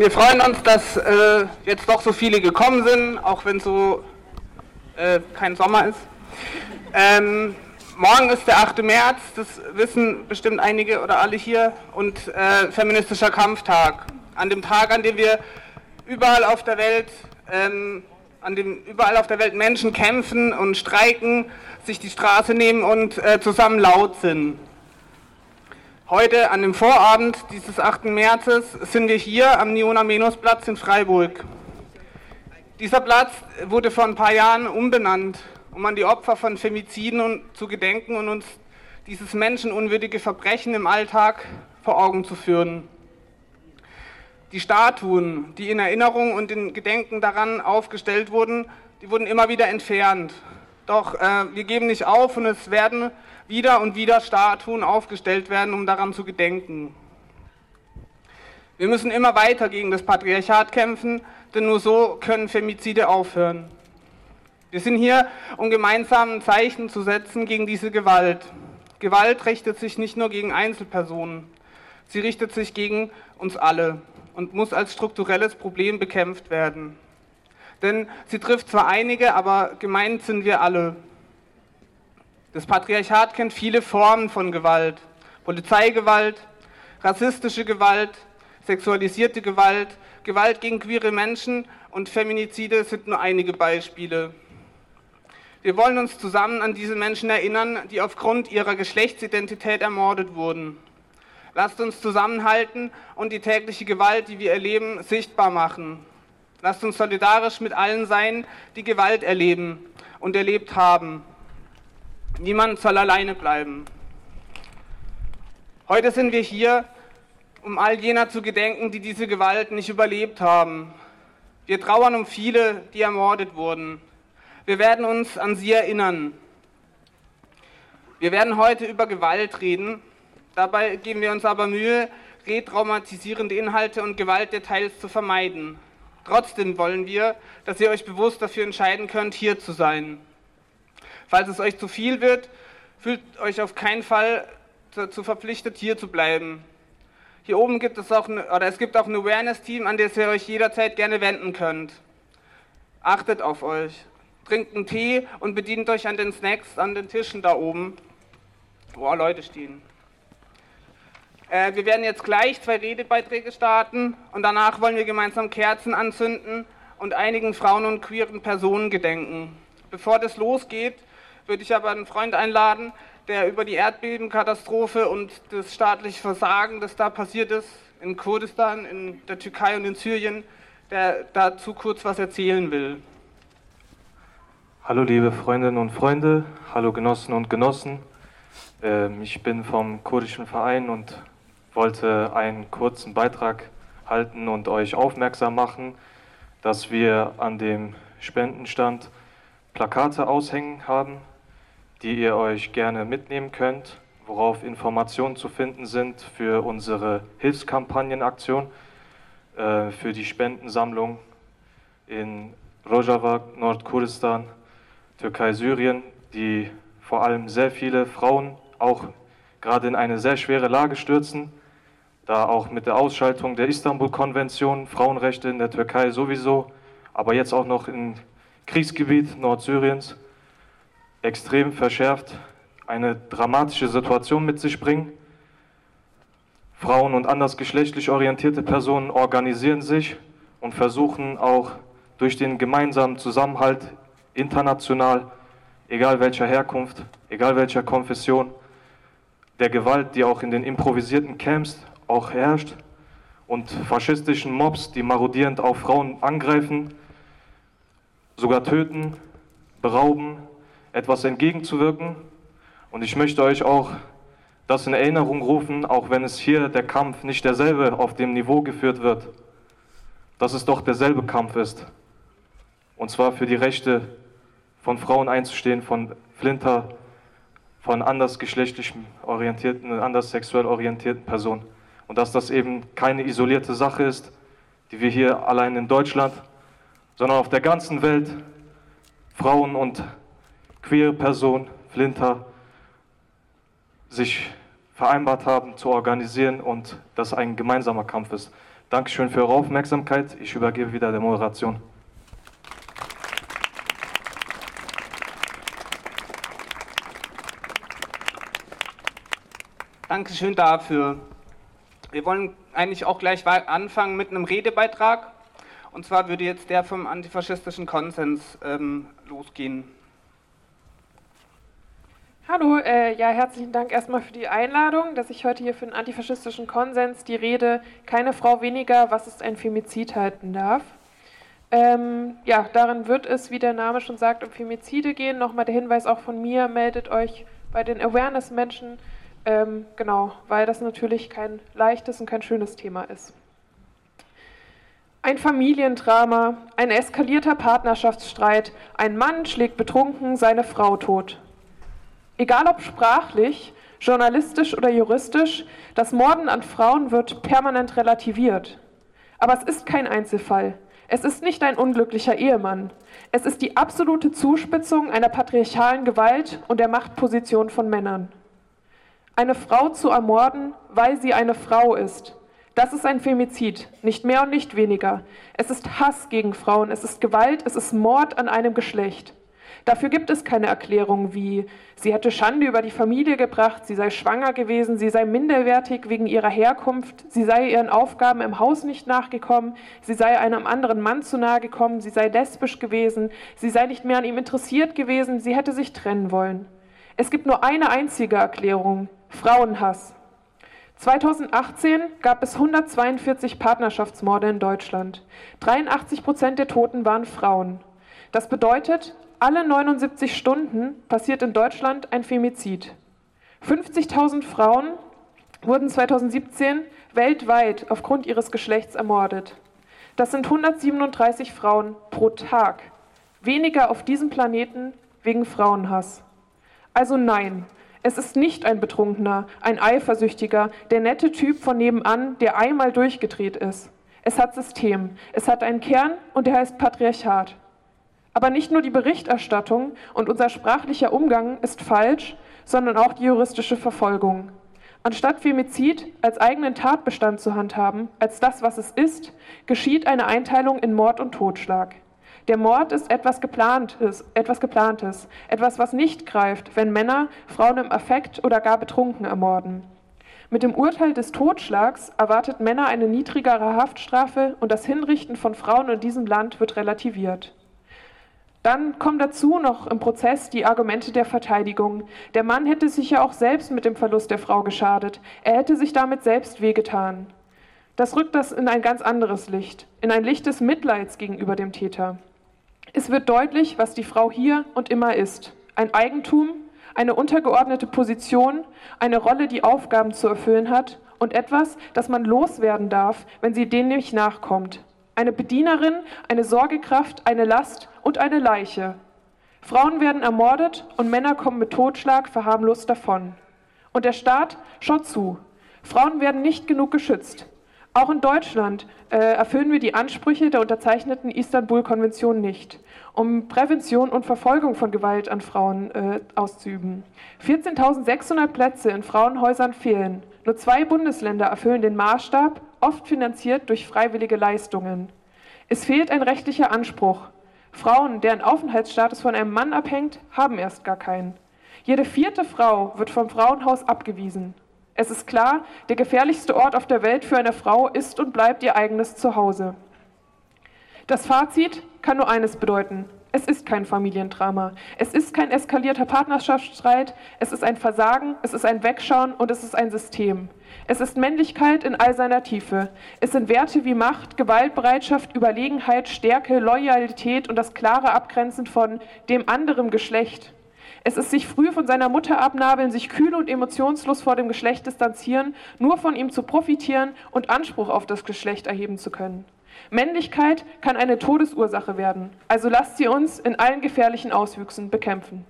Wir freuen uns, dass äh, jetzt doch so viele gekommen sind, auch wenn so äh, kein Sommer ist. Ähm, morgen ist der 8. März, das wissen bestimmt einige oder alle hier, und äh, feministischer Kampftag. An dem Tag, an dem wir überall auf der Welt, ähm, an dem überall auf der Welt Menschen kämpfen und streiken, sich die Straße nehmen und äh, zusammen laut sind. Heute an dem Vorabend dieses 8. Märzes sind wir hier am Niona-Menos-Platz in Freiburg. Dieser Platz wurde vor ein paar Jahren umbenannt, um an die Opfer von Femiziden zu gedenken und uns dieses menschenunwürdige Verbrechen im Alltag vor Augen zu führen. Die Statuen, die in Erinnerung und in Gedenken daran aufgestellt wurden, die wurden immer wieder entfernt. Doch äh, wir geben nicht auf und es werden wieder und wieder Statuen aufgestellt werden, um daran zu gedenken. Wir müssen immer weiter gegen das Patriarchat kämpfen, denn nur so können Femizide aufhören. Wir sind hier, um gemeinsam ein Zeichen zu setzen gegen diese Gewalt. Gewalt richtet sich nicht nur gegen Einzelpersonen, sie richtet sich gegen uns alle und muss als strukturelles Problem bekämpft werden. Denn sie trifft zwar einige, aber gemeint sind wir alle. Das Patriarchat kennt viele Formen von Gewalt. Polizeigewalt, rassistische Gewalt, sexualisierte Gewalt, Gewalt gegen queere Menschen und Feminizide sind nur einige Beispiele. Wir wollen uns zusammen an diese Menschen erinnern, die aufgrund ihrer Geschlechtsidentität ermordet wurden. Lasst uns zusammenhalten und die tägliche Gewalt, die wir erleben, sichtbar machen. Lasst uns solidarisch mit allen sein, die Gewalt erleben und erlebt haben. Niemand soll alleine bleiben. Heute sind wir hier, um all jener zu gedenken, die diese Gewalt nicht überlebt haben. Wir trauern um viele, die ermordet wurden. Wir werden uns an sie erinnern. Wir werden heute über Gewalt reden. Dabei geben wir uns aber Mühe, retraumatisierende Inhalte und Gewaltdetails zu vermeiden. Trotzdem wollen wir, dass ihr euch bewusst dafür entscheiden könnt, hier zu sein. Falls es euch zu viel wird, fühlt euch auf keinen Fall dazu verpflichtet, hier zu bleiben. Hier oben gibt es auch eine, oder es gibt auch ein Awareness-Team, an das ihr euch jederzeit gerne wenden könnt. Achtet auf euch. Trinkt einen Tee und bedient euch an den Snacks an den Tischen da oben, wo Leute stehen. Äh, wir werden jetzt gleich zwei Redebeiträge starten und danach wollen wir gemeinsam Kerzen anzünden und einigen Frauen und queeren Personen gedenken. Bevor das losgeht, würde ich aber einen Freund einladen, der über die Erdbebenkatastrophe und das staatliche Versagen, das da passiert ist, in Kurdistan, in der Türkei und in Syrien, der dazu kurz was erzählen will. Hallo liebe Freundinnen und Freunde, hallo Genossen und Genossen. Ähm, ich bin vom kurdischen Verein und wollte einen kurzen Beitrag halten und euch aufmerksam machen, dass wir an dem Spendenstand Plakate aushängen haben, die ihr euch gerne mitnehmen könnt, worauf Informationen zu finden sind für unsere Hilfskampagnenaktion, äh, für die Spendensammlung in Rojava, Nordkurdistan, Türkei, Syrien, die vor allem sehr viele Frauen auch gerade in eine sehr schwere Lage stürzen, da auch mit der Ausschaltung der Istanbul-Konvention Frauenrechte in der Türkei sowieso, aber jetzt auch noch im Kriegsgebiet Nordsyriens extrem verschärft eine dramatische Situation mit sich bringen. Frauen und andersgeschlechtlich orientierte Personen organisieren sich und versuchen auch durch den gemeinsamen Zusammenhalt international, egal welcher Herkunft, egal welcher Konfession, der Gewalt, die auch in den improvisierten Camps auch herrscht und faschistischen Mobs, die marodierend auf Frauen angreifen, sogar töten, berauben, etwas entgegenzuwirken. Und ich möchte euch auch das in Erinnerung rufen, auch wenn es hier der Kampf nicht derselbe auf dem Niveau geführt wird, dass es doch derselbe Kampf ist. Und zwar für die Rechte von Frauen einzustehen, von Flinter, von andersgeschlechtlich orientierten, anders sexuell orientierten Personen. Und dass das eben keine isolierte Sache ist, die wir hier allein in Deutschland, sondern auf der ganzen Welt Frauen und queere Personen, Flinter, sich vereinbart haben zu organisieren und das ein gemeinsamer Kampf ist. Dankeschön für Ihre Aufmerksamkeit. Ich übergebe wieder der Moderation. Dankeschön dafür. Wir wollen eigentlich auch gleich anfangen mit einem Redebeitrag. Und zwar würde jetzt der vom antifaschistischen Konsens ähm, losgehen. Hallo, äh, ja, herzlichen Dank erstmal für die Einladung, dass ich heute hier für den antifaschistischen Konsens die Rede Keine Frau weniger, was ist ein Femizid halten darf. Ähm, ja, darin wird es, wie der Name schon sagt, um Femizide gehen. Nochmal der Hinweis auch von mir, meldet euch bei den Awareness-Menschen ähm, genau, weil das natürlich kein leichtes und kein schönes Thema ist. Ein Familiendrama, ein eskalierter Partnerschaftsstreit, ein Mann schlägt betrunken seine Frau tot. Egal ob sprachlich, journalistisch oder juristisch, das Morden an Frauen wird permanent relativiert. Aber es ist kein Einzelfall. Es ist nicht ein unglücklicher Ehemann. Es ist die absolute Zuspitzung einer patriarchalen Gewalt und der Machtposition von Männern. Eine Frau zu ermorden, weil sie eine Frau ist, das ist ein Femizid, nicht mehr und nicht weniger. Es ist Hass gegen Frauen, es ist Gewalt, es ist Mord an einem Geschlecht. Dafür gibt es keine Erklärung wie, sie hätte Schande über die Familie gebracht, sie sei schwanger gewesen, sie sei minderwertig wegen ihrer Herkunft, sie sei ihren Aufgaben im Haus nicht nachgekommen, sie sei einem anderen Mann zu nahe gekommen, sie sei lesbisch gewesen, sie sei nicht mehr an ihm interessiert gewesen, sie hätte sich trennen wollen. Es gibt nur eine einzige Erklärung, Frauenhass. 2018 gab es 142 Partnerschaftsmorde in Deutschland. 83 Prozent der Toten waren Frauen. Das bedeutet, alle 79 Stunden passiert in Deutschland ein Femizid. 50.000 Frauen wurden 2017 weltweit aufgrund ihres Geschlechts ermordet. Das sind 137 Frauen pro Tag. Weniger auf diesem Planeten wegen Frauenhass. Also nein, es ist nicht ein Betrunkener, ein Eifersüchtiger, der nette Typ von nebenan, der einmal durchgedreht ist. Es hat System, es hat einen Kern und der heißt Patriarchat. Aber nicht nur die Berichterstattung und unser sprachlicher Umgang ist falsch, sondern auch die juristische Verfolgung. Anstatt Femizid als eigenen Tatbestand zu handhaben, als das, was es ist, geschieht eine Einteilung in Mord und Totschlag. Der Mord ist etwas Geplantes, etwas Geplantes, etwas, was nicht greift, wenn Männer Frauen im Affekt oder gar betrunken ermorden. Mit dem Urteil des Totschlags erwartet Männer eine niedrigere Haftstrafe und das Hinrichten von Frauen in diesem Land wird relativiert. Dann kommen dazu noch im Prozess die Argumente der Verteidigung. Der Mann hätte sich ja auch selbst mit dem Verlust der Frau geschadet. Er hätte sich damit selbst wehgetan. Das rückt das in ein ganz anderes Licht, in ein Licht des Mitleids gegenüber dem Täter. Es wird deutlich, was die Frau hier und immer ist. Ein Eigentum, eine untergeordnete Position, eine Rolle, die Aufgaben zu erfüllen hat und etwas, das man loswerden darf, wenn sie denen nicht nachkommt. Eine Bedienerin, eine Sorgekraft, eine Last und eine Leiche. Frauen werden ermordet und Männer kommen mit Totschlag verharmlost davon. Und der Staat schaut zu. Frauen werden nicht genug geschützt. Auch in Deutschland äh, erfüllen wir die Ansprüche der unterzeichneten Istanbul-Konvention nicht, um Prävention und Verfolgung von Gewalt an Frauen äh, auszuüben. 14.600 Plätze in Frauenhäusern fehlen. Nur zwei Bundesländer erfüllen den Maßstab, oft finanziert durch freiwillige Leistungen. Es fehlt ein rechtlicher Anspruch. Frauen, deren Aufenthaltsstatus von einem Mann abhängt, haben erst gar keinen. Jede vierte Frau wird vom Frauenhaus abgewiesen. Es ist klar, der gefährlichste Ort auf der Welt für eine Frau ist und bleibt ihr eigenes Zuhause. Das Fazit kann nur eines bedeuten. Es ist kein Familiendrama. Es ist kein eskalierter Partnerschaftsstreit. Es ist ein Versagen, es ist ein Wegschauen und es ist ein System. Es ist Männlichkeit in all seiner Tiefe. Es sind Werte wie Macht, Gewaltbereitschaft, Überlegenheit, Stärke, Loyalität und das klare Abgrenzen von dem anderen Geschlecht. Es ist sich früh von seiner Mutter abnabeln, sich kühl und emotionslos vor dem Geschlecht distanzieren, nur von ihm zu profitieren und Anspruch auf das Geschlecht erheben zu können. Männlichkeit kann eine Todesursache werden, also lasst sie uns in allen gefährlichen Auswüchsen bekämpfen.